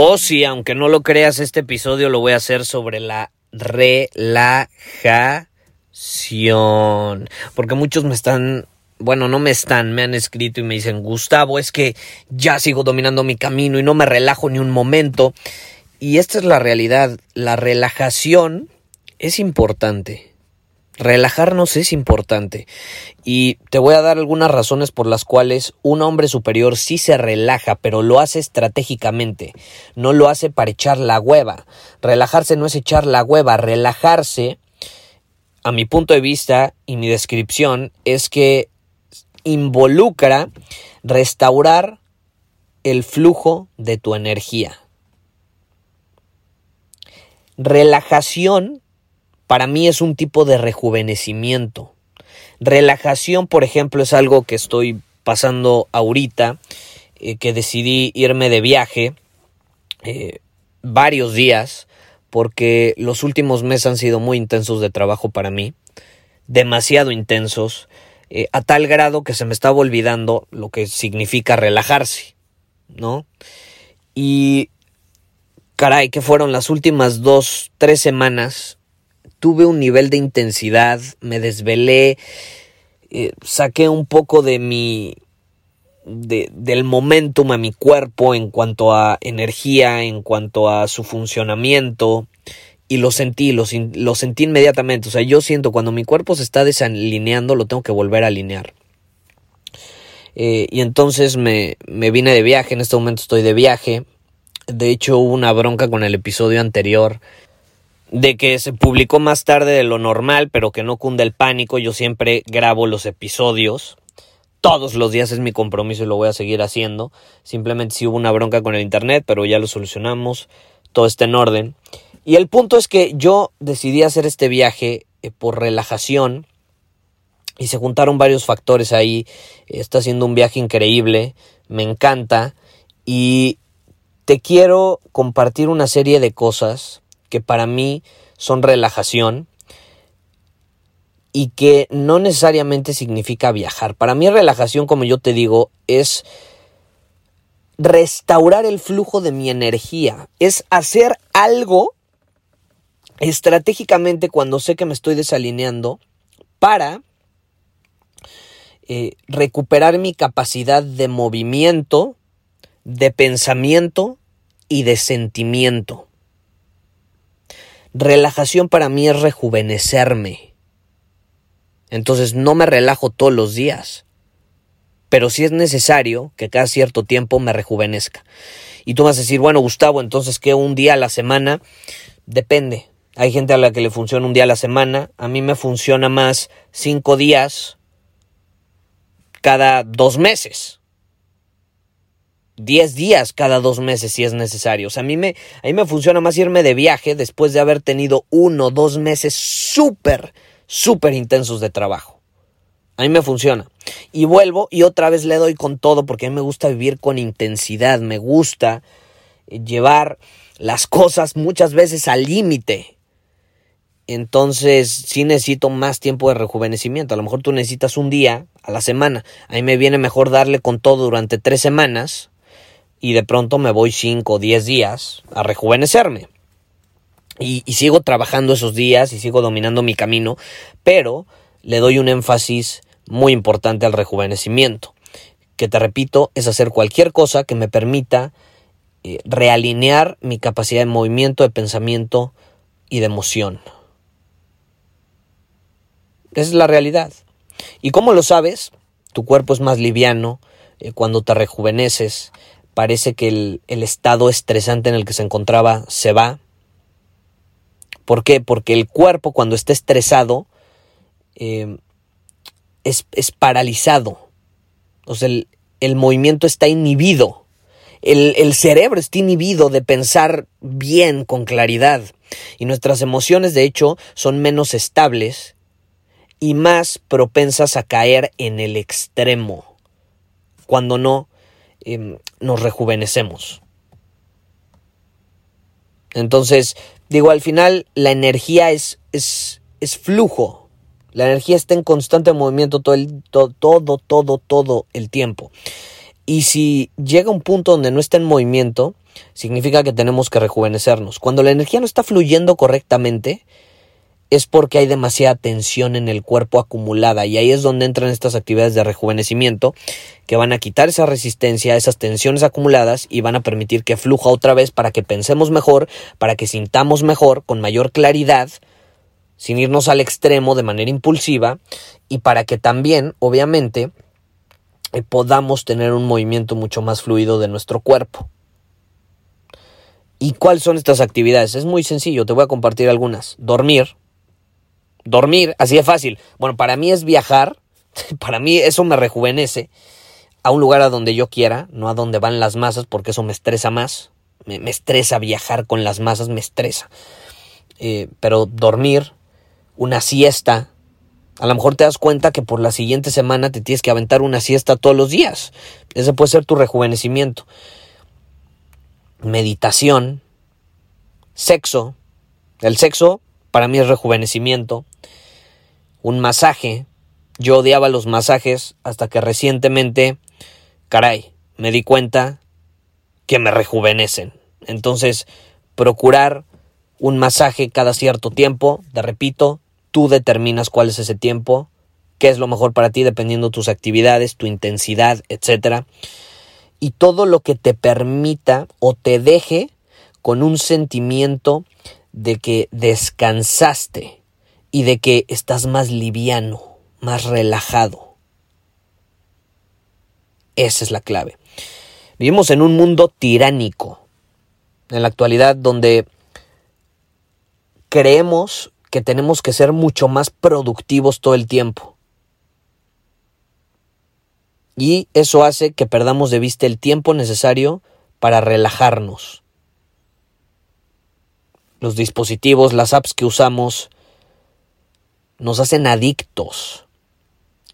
O sí, aunque no lo creas, este episodio lo voy a hacer sobre la relajación. Porque muchos me están, bueno, no me están, me han escrito y me dicen, Gustavo, es que ya sigo dominando mi camino y no me relajo ni un momento. Y esta es la realidad, la relajación es importante. Relajarnos es importante y te voy a dar algunas razones por las cuales un hombre superior sí se relaja, pero lo hace estratégicamente, no lo hace para echar la hueva. Relajarse no es echar la hueva, relajarse, a mi punto de vista y mi descripción, es que involucra restaurar el flujo de tu energía. Relajación para mí es un tipo de rejuvenecimiento. Relajación, por ejemplo, es algo que estoy pasando ahorita, eh, que decidí irme de viaje eh, varios días, porque los últimos meses han sido muy intensos de trabajo para mí, demasiado intensos, eh, a tal grado que se me estaba olvidando lo que significa relajarse, ¿no? Y caray, que fueron las últimas dos, tres semanas tuve un nivel de intensidad, me desvelé, eh, saqué un poco de mi de, del momentum a mi cuerpo en cuanto a energía, en cuanto a su funcionamiento y lo sentí, lo, lo sentí inmediatamente. O sea, yo siento cuando mi cuerpo se está desalineando, lo tengo que volver a alinear. Eh, y entonces me, me vine de viaje, en este momento estoy de viaje. De hecho, hubo una bronca con el episodio anterior de que se publicó más tarde de lo normal, pero que no cunde el pánico. Yo siempre grabo los episodios. Todos los días es mi compromiso y lo voy a seguir haciendo. Simplemente si hubo una bronca con el internet, pero ya lo solucionamos. Todo está en orden. Y el punto es que yo decidí hacer este viaje eh, por relajación. Y se juntaron varios factores ahí. Está siendo un viaje increíble. Me encanta. Y te quiero compartir una serie de cosas que para mí son relajación y que no necesariamente significa viajar. Para mí relajación, como yo te digo, es restaurar el flujo de mi energía, es hacer algo estratégicamente cuando sé que me estoy desalineando para eh, recuperar mi capacidad de movimiento, de pensamiento y de sentimiento. Relajación para mí es rejuvenecerme. Entonces no me relajo todos los días. Pero si es necesario que cada cierto tiempo me rejuvenezca. Y tú vas a decir, bueno, Gustavo, entonces que un día a la semana depende. Hay gente a la que le funciona un día a la semana. A mí me funciona más cinco días cada dos meses. 10 días cada dos meses si es necesario. O sea, a mí me, a mí me funciona más irme de viaje después de haber tenido uno o dos meses súper, súper intensos de trabajo. A mí me funciona. Y vuelvo y otra vez le doy con todo porque a mí me gusta vivir con intensidad, me gusta llevar las cosas muchas veces al límite. Entonces sí necesito más tiempo de rejuvenecimiento. A lo mejor tú necesitas un día a la semana. A mí me viene mejor darle con todo durante tres semanas y de pronto me voy 5 o 10 días a rejuvenecerme. Y, sigo trabajando esos días y sigo dominando mi camino, pero le doy un énfasis muy importante al rejuvenecimiento, que te repito, es hacer cualquier cosa que me permita eh, realinear mi capacidad de movimiento, de pensamiento y de emoción. Esa es la realidad. ¿Y cómo lo sabes? Tu cuerpo es más liviano eh, cuando te rejuveneces. Parece que el, estado estresante en el que se encontraba se va. ¿Por qué? Porque el cuerpo cuando está estresado eh, es, paralizado. O sea, el, movimiento está inhibido. El, el, cerebro está inhibido de pensar bien, con claridad. Y nuestras emociones, de hecho, son menos estables y más propensas a caer en el extremo, cuando no em, nos rejuvenecemos. Entonces, digo, al final la energía es, es, es flujo. La energía está en constante movimiento todo, el, todo, todo, todo, todo el tiempo. Y si llega un punto donde no está en movimiento, significa que tenemos que rejuvenecernos. Cuando la energía no está fluyendo correctamente, es porque hay demasiada tensión en el cuerpo acumulada y ahí es donde entran estas actividades de rejuvenecimiento que van a quitar esa resistencia, esas tensiones acumuladas y van a permitir que fluja otra vez para que pensemos mejor, para que sintamos mejor, con mayor claridad, sin irnos al extremo de manera impulsiva y para que también, obviamente, eh, podamos tener un movimiento mucho más fluido de nuestro cuerpo. ¿Y cuáles son estas actividades? Es muy sencillo, te voy a compartir algunas. Dormir, dormir, así de fácil. Bueno, para mí es viajar, para mí eso me rejuvenece a un lugar a donde yo quiera, no a donde van las masas, porque eso me estresa más. Me, estresa viajar con las masas, me estresa. Eh, pero dormir, una siesta, a lo mejor te das cuenta que por la siguiente semana te tienes que aventar una siesta todos los días. Ese puede ser tu rejuvenecimiento. Meditación, sexo. El sexo para mí es rejuvenecimiento. Un masaje. Yo odiaba los masajes hasta que recientemente, caray, me di cuenta que me rejuvenecen. Entonces, procurar un masaje cada cierto tiempo, te repito, tú determinas cuál es ese tiempo, qué es lo mejor para ti dependiendo de tus actividades, tu intensidad, etc. Y todo lo que te permita o te deje con un sentimiento de que descansaste y de que estás más liviano, más relajado. Esa es la clave. Vivimos en un mundo tiránico en la actualidad donde creemos que tenemos que ser mucho más productivos todo el tiempo. Y eso hace que perdamos de vista el tiempo necesario para relajarnos, los dispositivos, las apps que usamos, nos hacen adictos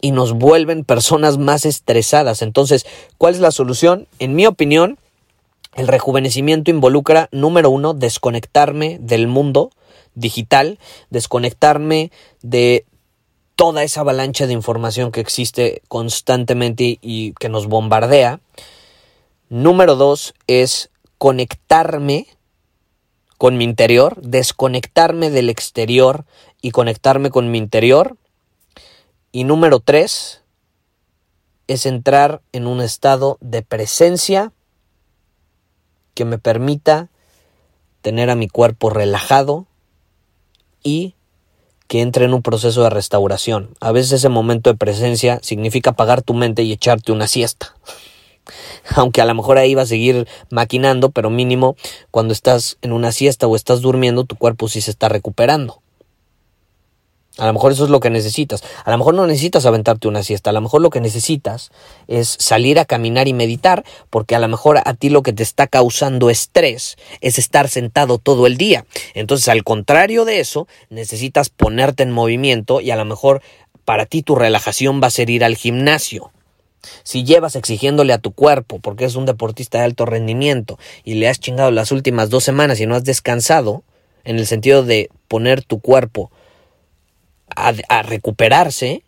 y nos vuelven personas más estresadas. Entonces, ¿cuál es la solución? En mi opinión, el rejuvenecimiento involucra, número uno, desconectarme del mundo digital, desconectarme de toda esa avalancha de información que existe constantemente y que nos bombardea. Número dos es conectarme con mi interior, desconectarme del exterior y conectarme con mi interior. Y número tres es entrar en un estado de presencia que me permita tener a mi cuerpo relajado y que entre en un proceso de restauración. A veces ese momento de presencia significa apagar tu mente y echarte una siesta. aunque a lo mejor ahí va a seguir maquinando, pero mínimo cuando estás en una siesta o estás durmiendo, tu cuerpo sí se está recuperando. A lo mejor eso es lo que necesitas. A lo mejor no necesitas aventarte una siesta. A lo mejor lo que necesitas es salir a caminar y meditar, porque a lo mejor a ti lo que te está causando estrés es estar sentado todo el día. Entonces, al contrario de eso, necesitas ponerte en movimiento y a lo mejor para ti tu relajación va a ser ir al gimnasio. Si llevas exigiéndole a tu cuerpo, porque es un deportista de alto rendimiento, y le has chingado las últimas dos semanas y no has descansado, en el sentido de poner tu cuerpo a, recuperarse,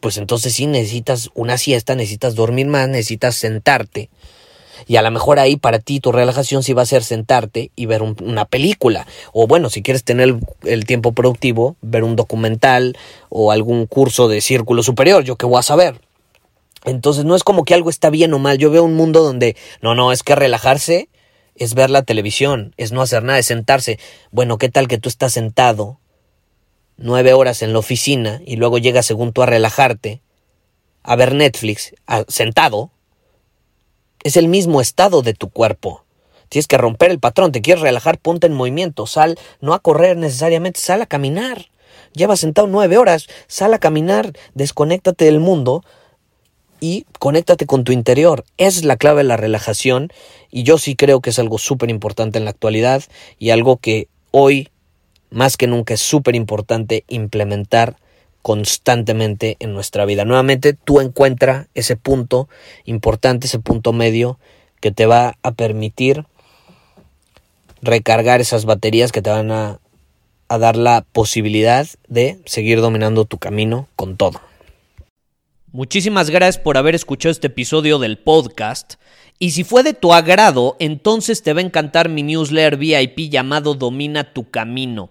pues entonces sí necesitas una siesta, necesitas dormir más, necesitas sentarte. Y a lo mejor ahí para ti tu relajación sí va a ser sentarte y ver una película. O bueno, si quieres tener el, tiempo productivo, ver un documental o algún curso de círculo superior, yo qué voy a saber. Entonces no es como que algo está bien o mal. Yo veo un mundo donde, no, no, es que relajarse es ver la televisión, es no hacer nada, es sentarse. Bueno, ¿qué tal que tú estás sentado nueve horas en la oficina y luego llegas según tú a relajarte, a ver Netflix, sentado? Es el mismo estado de tu cuerpo. Tienes que romper el patrón, te quieres relajar, ponte en movimiento, sal, no a correr necesariamente, sal a caminar. Llevas sentado nueve horas, sal a caminar, desconéctate del mundo y conéctate con tu interior. Es la clave de la relajación y yo sí creo que es algo súper importante en la actualidad y algo que hoy más que nunca es súper importante implementar constantemente en nuestra vida. Nuevamente, tú encuentra ese punto importante, ese punto medio que te va a permitir recargar esas baterías que te van a, a dar la posibilidad de seguir dominando tu camino con todo. Muchísimas gracias por haber escuchado este episodio del podcast. Y si fue de tu agrado, entonces te va a encantar mi newsletter VIP llamado Domina tu Camino.